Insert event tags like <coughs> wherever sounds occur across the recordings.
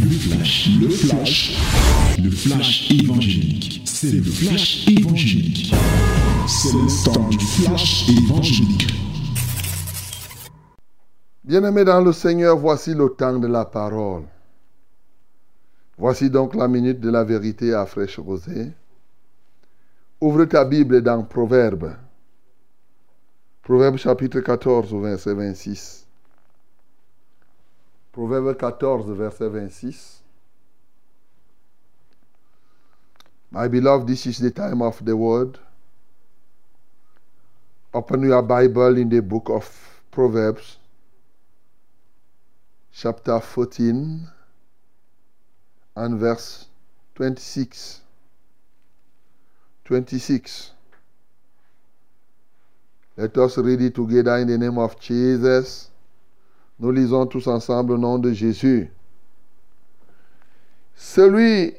Le flash, le flash, le flash évangélique. C'est le flash évangélique. C'est le temps du flash évangélique. Bien-aimés dans le Seigneur, voici le temps de la parole. Voici donc la minute de la vérité à fraîche rosée. Ouvre ta Bible dans Proverbe. Proverbe chapitre 14, verset 26. Proverbe 14, verset 26. My beloved, this is the time of the word. Open your Bible in the book of Proverbs, chapter 14, and verse 26. 26. Let us read it together in the name of Jesus. Nous lisons tous ensemble au nom de Jésus. Celui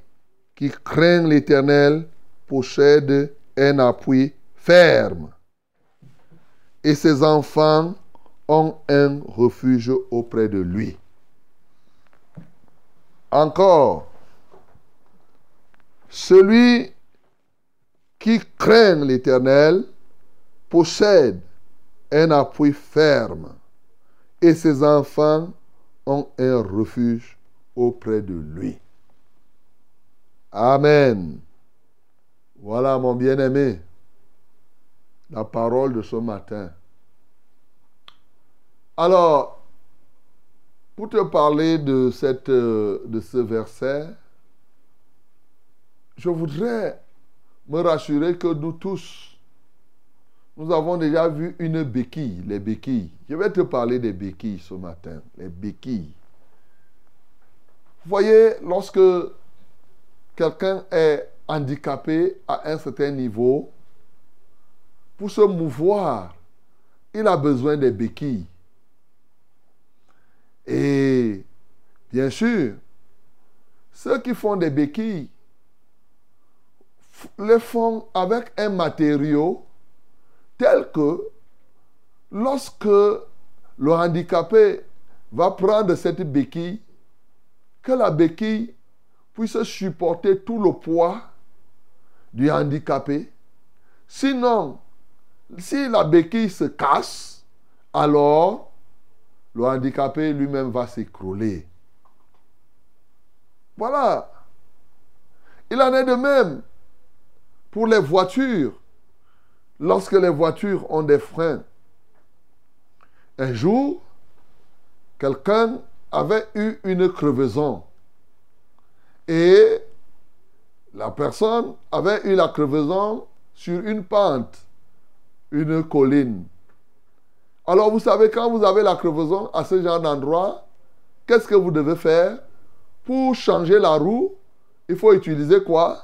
qui craint l'Éternel possède un appui ferme. Et ses enfants ont un refuge auprès de lui. Encore, celui qui craint l'Éternel possède un appui ferme et ses enfants ont un refuge auprès de lui. Amen. Voilà mon bien-aimé, la parole de ce matin. Alors, pour te parler de, cette, de ce verset, je voudrais me rassurer que nous tous, nous avons déjà vu une béquille, les béquilles. Je vais te parler des béquilles ce matin, les béquilles. Vous voyez, lorsque quelqu'un est handicapé à un certain niveau, pour se mouvoir, il a besoin des béquilles. Et bien sûr, ceux qui font des béquilles les font avec un matériau tel que lorsque le handicapé va prendre cette béquille, que la béquille puisse supporter tout le poids du handicapé. Sinon, si la béquille se casse, alors le handicapé lui-même va s'écrouler. Voilà. Il en est de même pour les voitures lorsque les voitures ont des freins. Un jour, quelqu'un avait eu une crevaison et la personne avait eu la crevaison sur une pente, une colline. Alors vous savez, quand vous avez la crevaison à ce genre d'endroit, qu'est-ce que vous devez faire? Pour changer la roue, il faut utiliser quoi?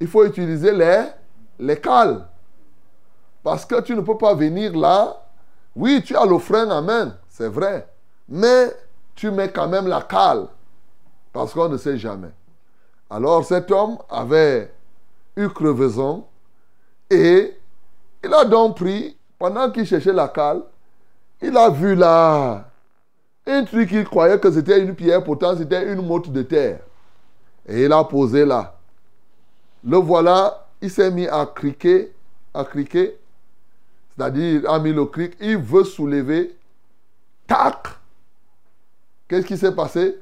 Il faut utiliser les, les cales. Parce que tu ne peux pas venir là. Oui, tu as le frein en main, c'est vrai. Mais tu mets quand même la cale. Parce qu'on ne sait jamais. Alors cet homme avait eu crevaison et il a donc pris, pendant qu'il cherchait la cale, il a vu là un truc qu'il croyait que c'était une pierre, pourtant c'était une motte de terre. Et il a posé là. Le voilà, il s'est mis à criquer, à criquer, c'est-à-dire il a mis le cric, il veut soulever, tac Qu'est-ce qui s'est passé?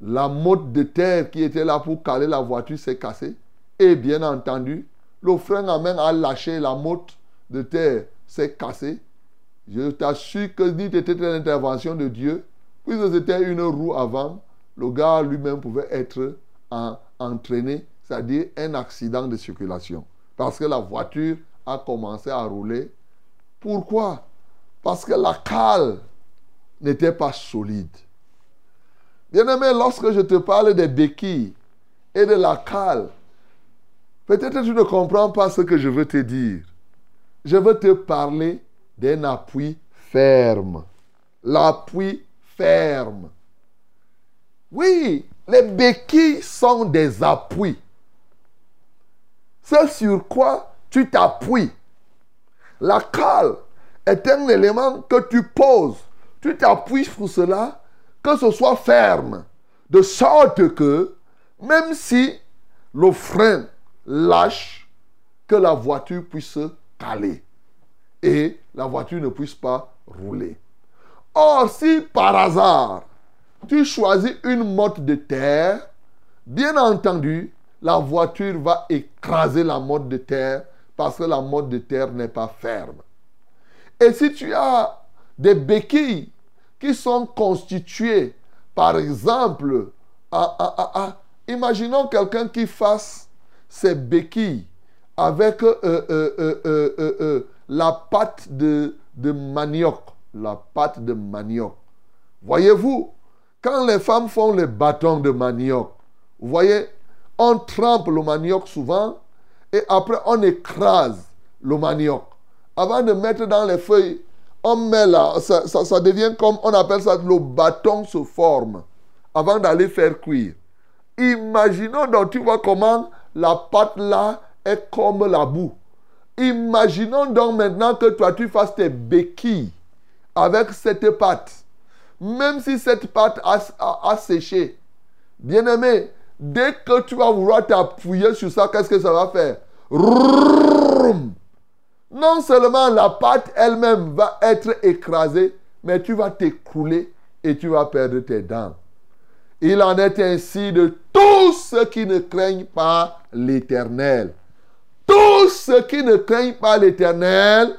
La motte de terre qui était là pour caler la voiture s'est cassée. Et bien entendu, le frein à main a lâché, la motte de terre s'est cassée. Je t'assure que dit c'était une intervention de Dieu, puisque c'était une roue avant, le gars lui-même pouvait être entraîné, c'est-à-dire un accident de circulation. Parce que la voiture a commencé à rouler. Pourquoi? Parce que la cale n'était pas solide. Bien-aimé, lorsque je te parle des béquilles et de la cale, peut-être tu ne comprends pas ce que je veux te dire. Je veux te parler d'un appui ferme. L'appui ferme. Oui, les béquilles sont des appuis. C'est sur quoi tu t'appuies. La cale est un élément que tu poses. Tu t'appuies sur cela, que ce soit ferme. De sorte que, même si le frein lâche, que la voiture puisse se caler et la voiture ne puisse pas rouler. Or, si par hasard, tu choisis une motte de terre, bien entendu, la voiture va écraser la motte de terre parce que la motte de terre n'est pas ferme. Et si tu as des béquilles qui sont constituées, par exemple, imaginons quelqu'un qui fasse ses béquilles avec euh, euh, euh, la pâte de, de manioc. La pâte de manioc. Voyez-vous, quand les femmes font les bâtons de manioc, vous voyez, on trempe le manioc souvent et après on écrase le manioc. Avant de mettre dans les feuilles, on met là, ça, devient comme, on appelle ça, le bâton se forme avant d'aller faire cuire. Imaginons donc, tu vois comment la pâte là est comme la boue. Imaginons donc maintenant que toi tu fasses tes béquilles avec cette pâte. Même si cette pâte a séché. Bien aimé, Dès que tu vas vouloir t'appuyer sur ça, qu'est-ce que ça va faire? Non seulement la pâte elle-même va être écrasée, mais tu vas t'écrouler et tu vas perdre tes dents. Il en est ainsi de tous ceux qui ne craignent pas l'Éternel. Tous ceux qui ne craignent pas l'Éternel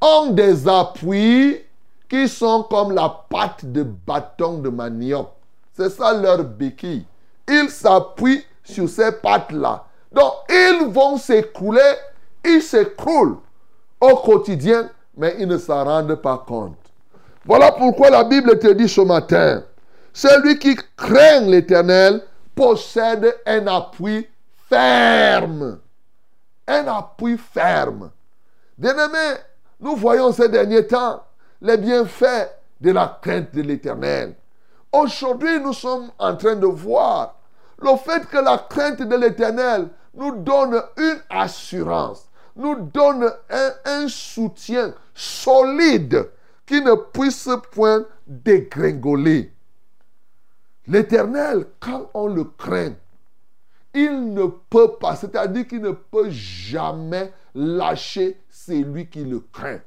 ont des appuis qui sont comme la pâte de bâton de manioc. C'est ça leur béquille ils s'appuient sur ces pattes-là. Donc, ils vont s'écrouler, ils s'écroulent au quotidien, mais ils ne s'en rendent pas compte. Voilà pourquoi la Bible te dit ce matin, celui qui craint l'Éternel possède un appui ferme. Un appui ferme. Bien-aimés, nous voyons ces derniers temps les bienfaits de la crainte de l'Éternel. Aujourd'hui, nous sommes en train de voir le fait que la crainte de l'Éternel nous donne une assurance, nous donne un, soutien solide qui ne puisse point dégringoler. L'Éternel, quand on le craint, il ne peut pas, c'est-à-dire qu'il ne peut jamais lâcher celui qui le craint.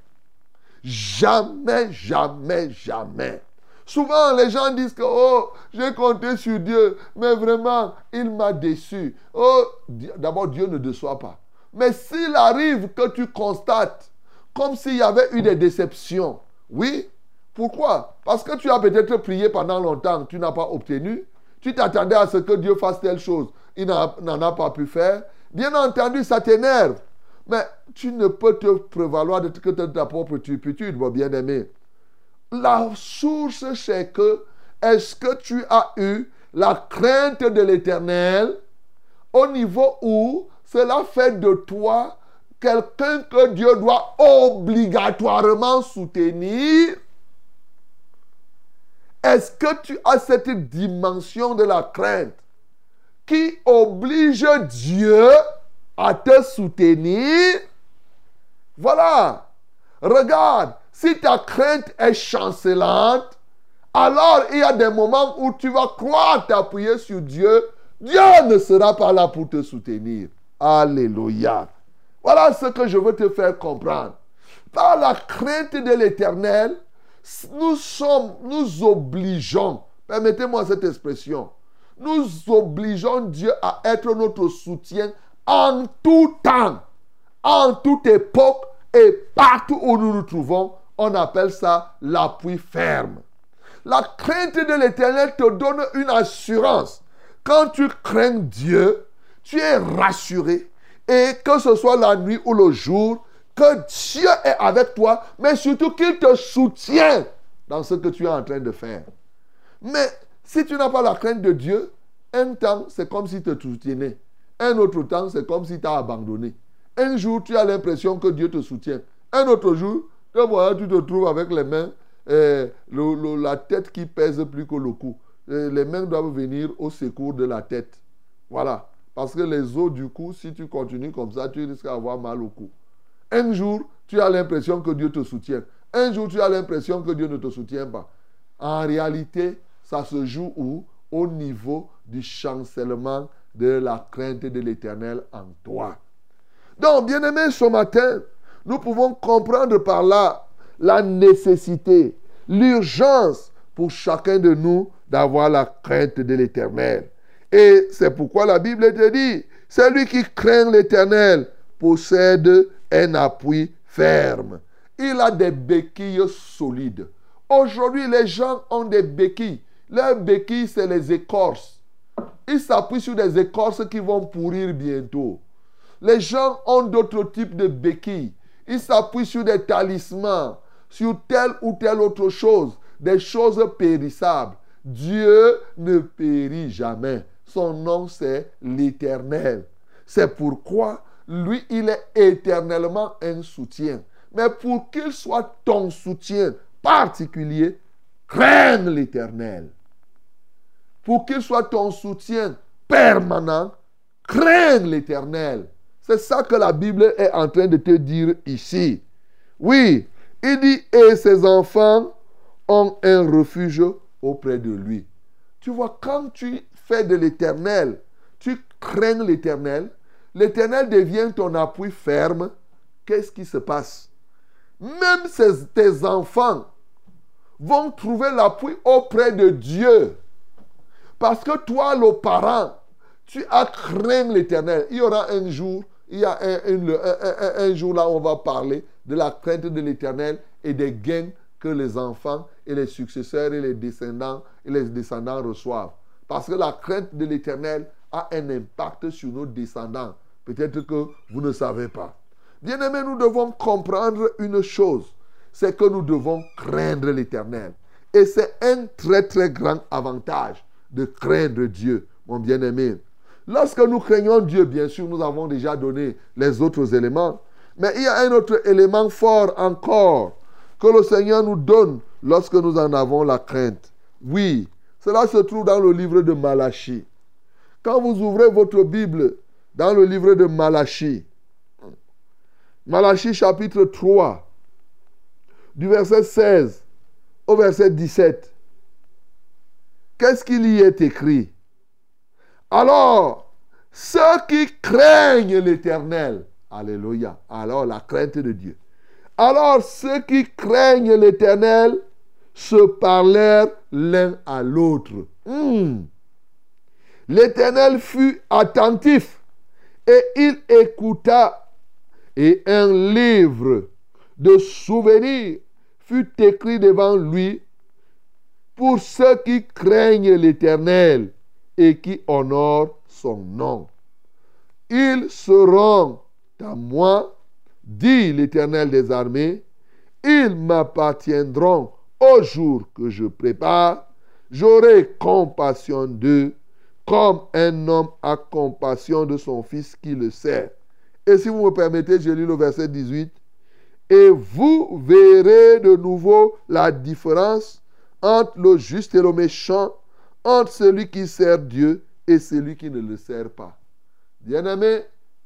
Jamais, jamais, jamais. Souvent, les gens disent que, oh, j'ai compté sur Dieu, mais vraiment, il m'a déçu. Oh, d'abord, Dieu ne déçoit pas. Mais s'il arrive que tu constates comme s'il y avait eu des déceptions, oui, pourquoi? Parce que tu as peut-être prié pendant longtemps, tu n'as pas obtenu. Tu t'attendais à ce que Dieu fasse telle chose, il n'en a pas pu faire. Bien entendu, ça t'énerve. Mais tu ne peux te prévaloir de, ta propre turpitude, mon bien-aimé. La source, c'est que est-ce que tu as eu la crainte de l'éternel au niveau où cela fait de toi quelqu'un que Dieu doit obligatoirement soutenir? Est-ce que tu as cette dimension de la crainte qui oblige Dieu à te soutenir? Voilà. Regarde, si ta crainte est chancelante, alors il y a des moments où tu vas croire t'appuyer sur Dieu. Dieu ne sera pas là pour te soutenir. Alléluia. Voilà ce que je veux te faire comprendre. Par la crainte de l'éternel, nous sommes, nous obligeons, permettez-moi cette expression, nous obligeons Dieu à être notre soutien en tout temps, en toute époque et partout où nous nous trouvons on appelle ça l'appui ferme. La crainte de l'éternel te donne une assurance. Quand tu crains Dieu, tu es rassuré. Et que ce soit la nuit ou le jour, que Dieu est avec toi, mais surtout qu'il te soutient dans ce que tu es en train de faire. Mais si tu n'as pas la crainte de Dieu, un temps, c'est comme si te soutenait. Un autre temps, c'est comme si tu as abandonné. Un jour, tu as l'impression que Dieu te soutient. Un autre jour, tu te trouves avec les mains, eh, la tête qui pèse plus que le cou. Eh, les mains doivent venir au secours de la tête. Voilà. Parce que les os du cou, si tu continues comme ça, tu risques d'avoir mal au cou. Un jour, tu as l'impression que Dieu te soutient. Un jour, tu as l'impression que Dieu ne te soutient pas. En réalité, ça se joue où? Au niveau du chancellement de la crainte de l'éternel en toi. Donc, bien aimé, ce matin, nous pouvons comprendre par là la nécessité, l'urgence pour chacun de nous d'avoir la crainte de l'éternel. Et c'est pourquoi la Bible te dit, celui qui craint l'éternel possède un appui ferme. Il a des béquilles solides. Aujourd'hui, les gens ont des béquilles. Leurs béquilles, c'est les écorces. Ils s'appuient sur des écorces qui vont pourrir bientôt. Les gens ont d'autres types de béquilles. Ils s'appuient sur des talismans, sur telle ou telle autre chose, des choses périssables. Dieu ne périt jamais. Son nom, c'est l'Éternel. C'est pourquoi lui, il est éternellement un soutien. Mais pour qu'il soit ton soutien particulier, crains l'Éternel. Pour qu'il soit ton soutien permanent, crains l'Éternel. C'est ça que la Bible est en train de te dire ici. Oui, il dit, et ses enfants ont un refuge auprès de lui. Tu vois, quand tu fais de l'éternel, tu crains l'éternel, l'éternel devient ton appui ferme. Qu'est-ce qui se passe? Même tes enfants vont trouver l'appui auprès de Dieu. Parce que toi, le parent, tu as craint l'éternel. Il y aura un jour, il y a un, jour là, on va parler de la crainte de l'éternel et des gains que les enfants et les successeurs et les descendants et les descendants reçoivent. Parce que la crainte de l'éternel a un impact sur nos descendants. Peut-être que vous ne savez pas. Bien-aimés, nous devons comprendre une chose. C'est que nous devons craindre l'éternel. Et c'est un très très grand avantage de craindre Dieu, mon bien-aimé. Lorsque nous craignons Dieu, bien sûr, nous avons déjà donné les autres éléments. Mais il y a un autre élément fort encore que le Seigneur nous donne lorsque nous en avons la crainte. Oui, cela se trouve dans le livre de Malachie. Quand vous ouvrez votre Bible dans le livre de Malachie, Malachie chapitre 3, du verset 16 au verset 17, qu'est-ce qu'il y est écrit? Alors, ceux qui craignent l'Éternel, Alléluia, alors la crainte de Dieu. Alors ceux qui craignent l'Éternel se parlèrent l'un à l'autre. Hmm. L'Éternel fut attentif et il écouta et un livre de souvenirs fut écrit devant lui pour ceux qui craignent l'Éternel et qui honorent son nom. Ils seront à moi, dit l'Éternel des armées, ils m'appartiendront au jour que je prépare, j'aurai compassion d'eux comme un homme a compassion de son fils qui le sert. Et si vous me permettez, je lis le verset 18. Et vous verrez de nouveau la différence entre le juste et le méchant, entre celui qui sert Dieu et celui qui ne le sert pas. Bien-aimé,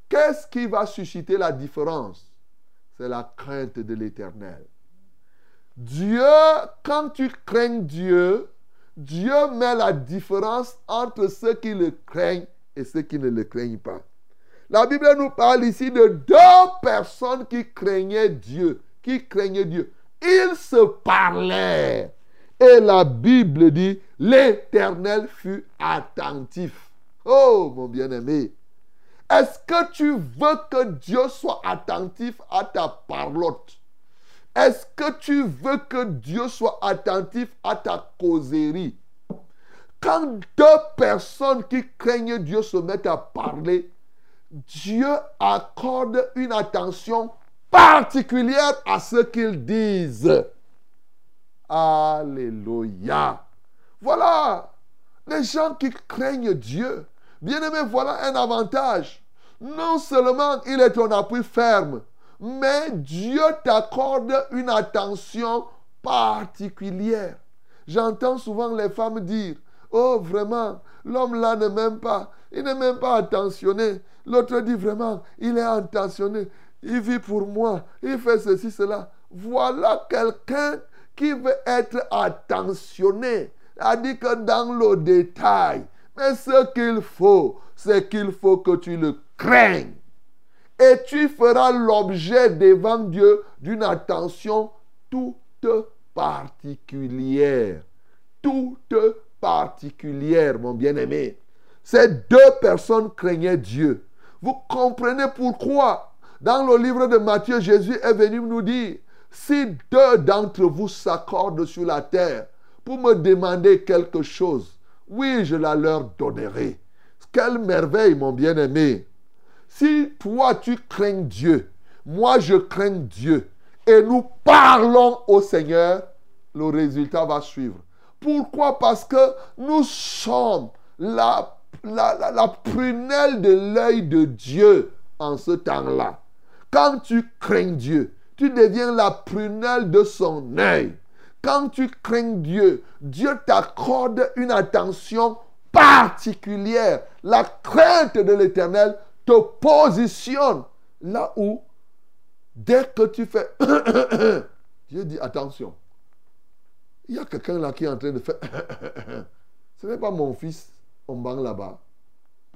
qu'est-ce qui va susciter la différence? C'est la crainte de l'éternel. Dieu, quand tu crains Dieu, Dieu met la différence entre ceux qui le craignent et ceux qui ne le craignent pas. La Bible nous parle ici de deux personnes qui craignaient Dieu, qui craignaient Dieu. Ils se parlaient. Et la Bible dit, l'Éternel fut attentif. Oh, mon bien-aimé. Est-ce que tu veux que Dieu soit attentif à ta parlotte? Est-ce que tu veux que Dieu soit attentif à ta causerie? Quand deux personnes qui craignent Dieu se mettent à parler, Dieu accorde une attention particulière à ce qu'ils disent. Alléluia. Voilà. Les gens qui craignent Dieu. Bien aimé, voilà un avantage. Non seulement il est ton appui ferme, mais Dieu t'accorde une attention particulière. J'entends souvent les femmes dire, oh vraiment, l'homme là ne m'aime pas, il n'est même pas attentionné. L'autre dit vraiment, il est attentionné, il vit pour moi, il fait ceci, cela. Voilà quelqu'un qui veut être attentionné. a dit que dans le détail. Mais ce qu'il faut, c'est qu'il faut que tu le craignes. Et tu feras l'objet devant Dieu d'une attention toute particulière. Toute particulière, mon bien-aimé. Ces deux personnes craignaient Dieu. Vous comprenez pourquoi? Dans le livre de Matthieu, Jésus est venu nous dire, si deux d'entre vous s'accordent sur la terre pour me demander quelque chose, oui, je la leur donnerai. Quelle merveille, mon bien-aimé. Si toi, tu crains Dieu, moi, je crains Dieu, et nous parlons au Seigneur, le résultat va suivre. Pourquoi? Parce que nous sommes la, la, la, prunelle de l'œil de Dieu en ce temps-là. Quand tu crains Dieu, tu deviens la prunelle de son œil. Quand tu crains Dieu, Dieu t'accorde une attention particulière. La crainte de l'éternel te positionne là où, dès que tu fais, <coughs> Dieu dit attention. Il y a quelqu'un là qui est en train de faire, <coughs> ce n'est pas mon fils, on banque là-bas.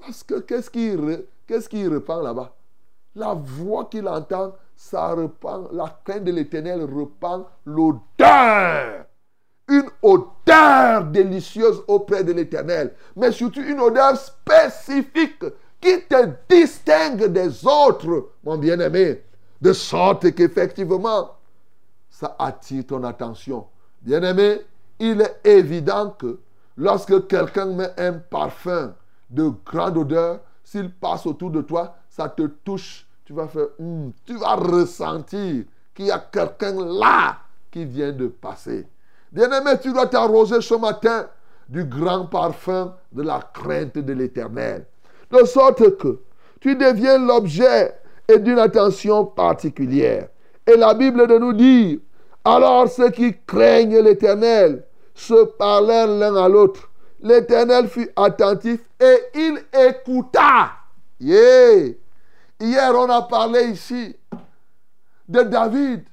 Parce que qu'est-ce qu'il repent là-bas? La voix qu'il entend, ça repent, la crainte de l'éternel repent l'odeur. Une odeur délicieuse auprès de l'éternel. Mais surtout une odeur spécifique qui te distingue des autres, mon bien-aimé. De sorte qu'effectivement, ça attire ton attention. Bien-aimé, il est évident que lorsque quelqu'un met un parfum de grande odeur, s'il passe autour de toi, ça te touche tu vas faire, hmm, tu vas ressentir qu'il y a quelqu'un là qui vient de passer. Bien-aimé, tu dois t'arroser ce matin du grand parfum de la crainte de l'éternel. De sorte que tu deviens l'objet et d'une attention particulière. Et la Bible nous dire, alors ceux qui craignent l'éternel se parlèrent l'un à l'autre. L'éternel fut attentif et il écouta. Yeah. Hier, on a parlé ici de David.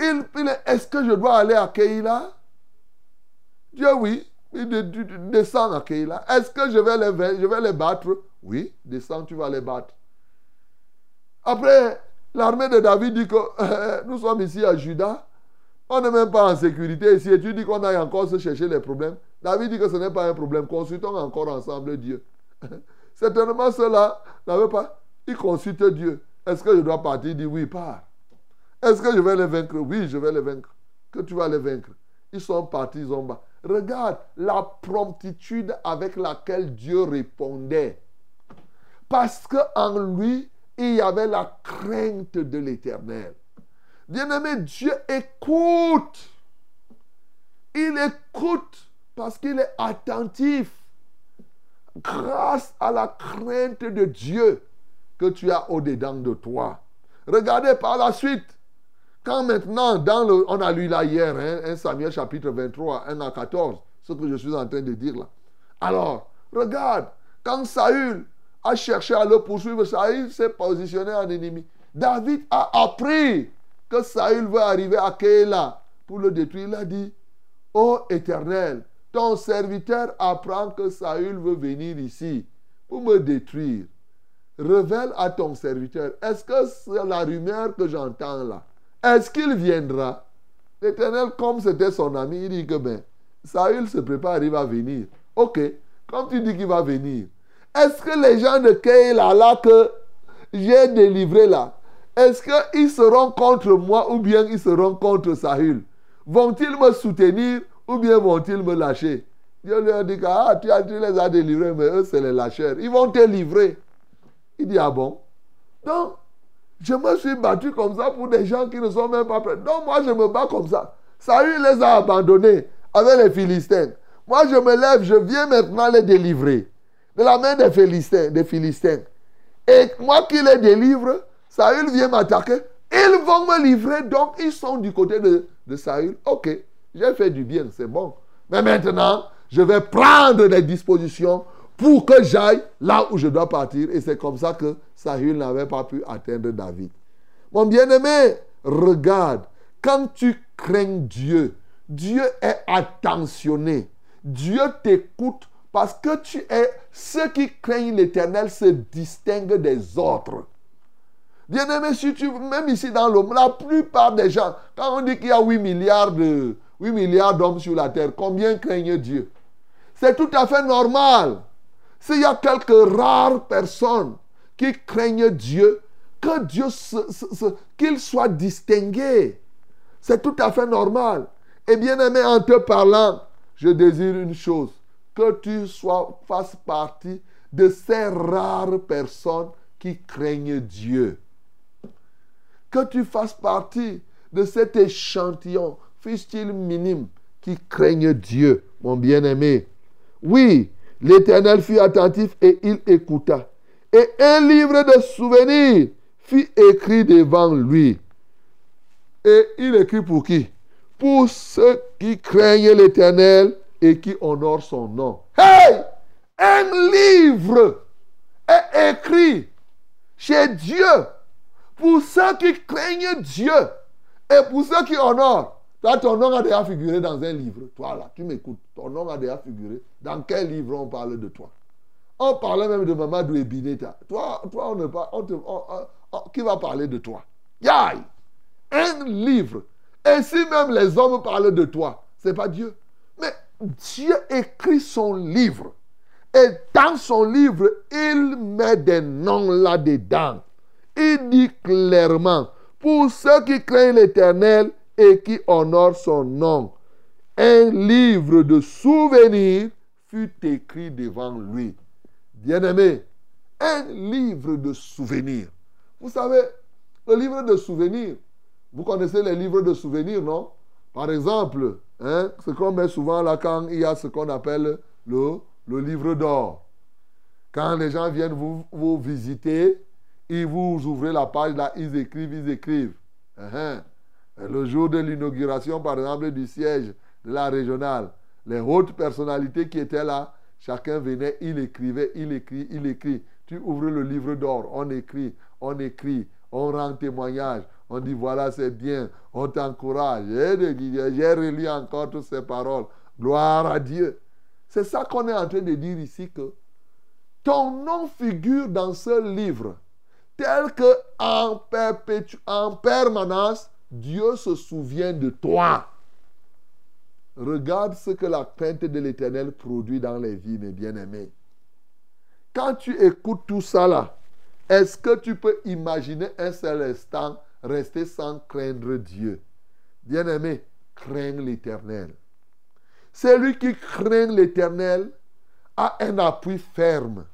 Il, est-ce que je dois aller à Keïla? Dieu, oui. Il descend à Keïla. Est-ce que je vais, les, je vais les battre? Oui, descends, tu vas les battre. Après, l'armée de David dit que <laughs> nous sommes ici à Juda. On n'est même pas en sécurité ici. Et tu dis qu'on aille encore se chercher les problèmes. David dit que ce n'est pas un problème. Consultons encore ensemble Dieu. <laughs> Certainement, ceux-là n'avaient pas. Il consulte Dieu. Est-ce que je dois partir? Il dit oui, pars. Est-ce que je vais les vaincre? Oui, je vais les vaincre. Que tu vas les vaincre. Ils sont partis, ils ont bas. Regarde la promptitude avec laquelle Dieu répondait. Parce qu'en lui, il y avait la crainte de l'éternel. Bien-aimé, Dieu écoute. Il écoute parce qu'il est attentif. Grâce à la crainte de Dieu, que tu as au-dedans de toi. Regardez par la suite. Quand maintenant, dans le, on a lu là hier, hein, 1 Samuel chapitre 23, 1 à 14, ce que je suis en train de dire là. Alors, regarde, quand Saül a cherché à le poursuivre, Saül s'est positionné en ennemi. David a appris que Saül veut arriver à Kéla pour le détruire. Il a dit, Ô Éternel, ton serviteur apprend que Saül veut venir ici pour me détruire révèle à ton serviteur, est-ce que c'est la rumeur que j'entends là? Est-ce qu'il viendra? L'Éternel, comme c'était son ami, il dit que ben, Saül se prépare, il va venir. Ok, comme tu dis qu'il va venir, est-ce que les gens de Keïla là que j'ai délivré là, est-ce qu'ils seront contre moi ou bien ils seront contre Saül? Vont-ils me soutenir ou bien vont-ils me lâcher? Dieu leur dit que ah, tu, tu les as délivrés, mais eux, c'est les lâcheurs. Ils vont te livrer. Il dit, ah bon? Donc, je me suis battu comme ça pour des gens qui ne sont même pas prêts. Donc, moi, je me bats comme ça. Saül les a abandonnés avec les Philistins. Moi, je me lève, je viens maintenant les délivrer de la main des Philistins. Des Philistins. Et moi qui les délivre, Saül vient m'attaquer. Ils vont me livrer, donc ils sont du côté de, de Saül. Ok, j'ai fait du bien, c'est bon. Mais maintenant, je vais prendre des dispositions pour que j'aille là où je dois partir. Et c'est comme ça que Saül n'avait pas pu atteindre David. Mon bien-aimé, regarde, quand tu crains Dieu, Dieu est attentionné. Dieu t'écoute parce que tu es... Ceux qui craignent l'éternel se distinguent des autres. Bien aimé, si tu, même ici dans le la plupart des gens, quand on dit qu'il y a 8 milliards de 8 milliards d'hommes sur la terre, combien craignent Dieu? C'est tout à fait normal. S'il y a quelques rares personnes qui craignent Dieu, que Dieu, qu'il soit distingué. C'est tout à fait normal. Et bien aimé, en te parlant, je désire une chose, que tu sois, fasses partie de ces rares personnes qui craignent Dieu. Que tu fasses partie de cet échantillon, fût-il minime, qui craignent Dieu, mon bien-aimé. Oui, l'Éternel fut attentif et il écouta. Et un livre de souvenirs fut écrit devant lui. Et il écrit pour qui? Pour ceux qui craignent l'Éternel et qui honorent son nom. Hey Un livre est écrit chez Dieu pour ceux qui craignent Dieu et pour ceux qui honorent. Toi, ton nom a déjà figuré dans un livre. Toi, là, tu m'écoutes. Ton nom a déjà figuré. Dans quel livre on parle de toi? On parlait même de Mamadou Ebineta. Toi, toi on ne parle, qui va parler de toi? Yay Un livre. Et si même les hommes parlent de toi, ce n'est pas Dieu. Mais Dieu écrit son livre. Et dans son livre, il met des noms là-dedans. Il dit clairement, pour ceux qui craignent l'Éternel et qui honorent son nom, un livre de souvenirs fut écrit devant lui. Bien-aimé, un livre de souvenirs. Vous savez, le livre de souvenirs, vous connaissez les livres de souvenirs, non? Par exemple, hein, ce qu'on met souvent là quand il y a ce qu'on appelle le, le livre d'or. Quand les gens viennent vous, vous visiter, ils vous ouvrez la page là, ils écrivent, ils écrivent. Hein. Le jour de l'inauguration, par exemple, du siège de la régionale, les hautes personnalités qui étaient là, chacun venait, il écrivait, il écrit, il écrit. Tu ouvres le livre d'or, on écrit, on écrit, on rend témoignage, on dit voilà c'est bien, on t'encourage. J'ai relu encore toutes ces paroles. Gloire à Dieu. C'est ça qu'on est en train de dire ici que ton nom figure dans ce livre tel que en, en permanence, Dieu se souvient de toi. Regarde ce que la crainte de l'Éternel produit dans les vies, mes bien-aimés. Quand tu écoutes tout ça là, est-ce que tu peux imaginer un seul instant rester sans craindre Dieu? Bien-aimé, crains l'Éternel. Celui qui craint l'Éternel a un appui ferme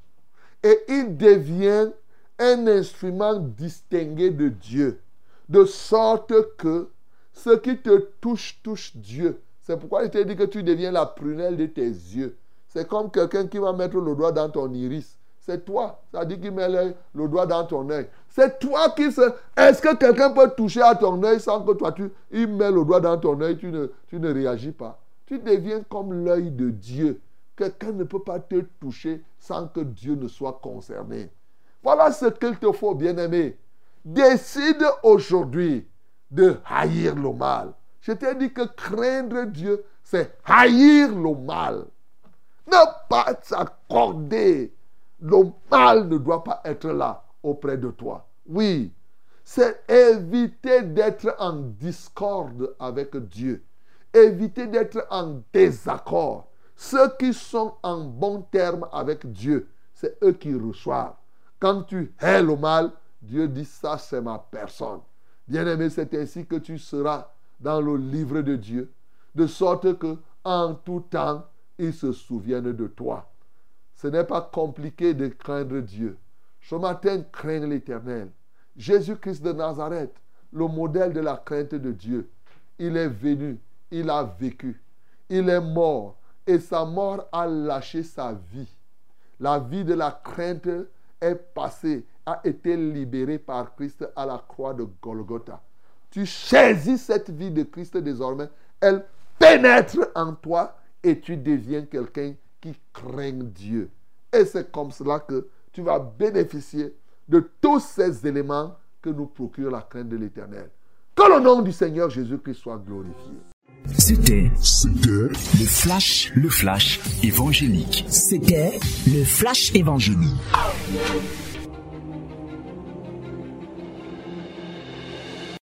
et il devient un instrument distingué de Dieu, de sorte que ce qui te touche, touche Dieu. C'est pourquoi il te dit que tu deviens la prunelle de tes yeux. C'est comme quelqu'un qui va mettre le doigt dans ton iris. C'est toi. Ça dit qu'il met le, doigt dans ton œil. C'est toi qui se... Est-ce que quelqu'un peut toucher à ton œil sans que toi, tu il met le doigt dans ton œil, tu ne, tu ne réagis pas? Tu deviens comme l'œil de Dieu. Quelqu'un ne peut pas te toucher sans que Dieu ne soit concerné. Voilà ce qu'il te faut, bien-aimé. Décide aujourd'hui de haïr le mal. Je t'ai dit que craindre Dieu, c'est haïr le mal. Ne pas s'accorder. Le mal ne doit pas être là auprès de toi. Oui, c'est éviter d'être en discorde avec Dieu. Éviter d'être en désaccord. Ceux qui sont en bon terme avec Dieu, c'est eux qui reçoivent. Quand tu hais le mal, Dieu dit ça, c'est ma personne. Bien-aimé, c'est ainsi que tu seras dans le livre de Dieu, de sorte que en tout temps, il se souvienne de toi. Ce n'est pas compliqué de craindre Dieu. Ce matin, crains l'Éternel. Jésus-Christ de Nazareth, le modèle de la crainte de Dieu, il est venu, il a vécu, il est mort et sa mort a lâché sa vie. La vie de la crainte est passé, a été libéré par Christ à la croix de Golgotha. Tu saisis cette vie de Christ désormais, elle pénètre en toi et tu deviens quelqu'un qui craint Dieu. Et c'est comme cela que tu vas bénéficier de tous ces éléments que nous procure la crainte de l'Éternel. Que le nom du Seigneur Jésus-Christ soit glorifié. C'était le flash, le flash évangélique. C'était le flash évangélique.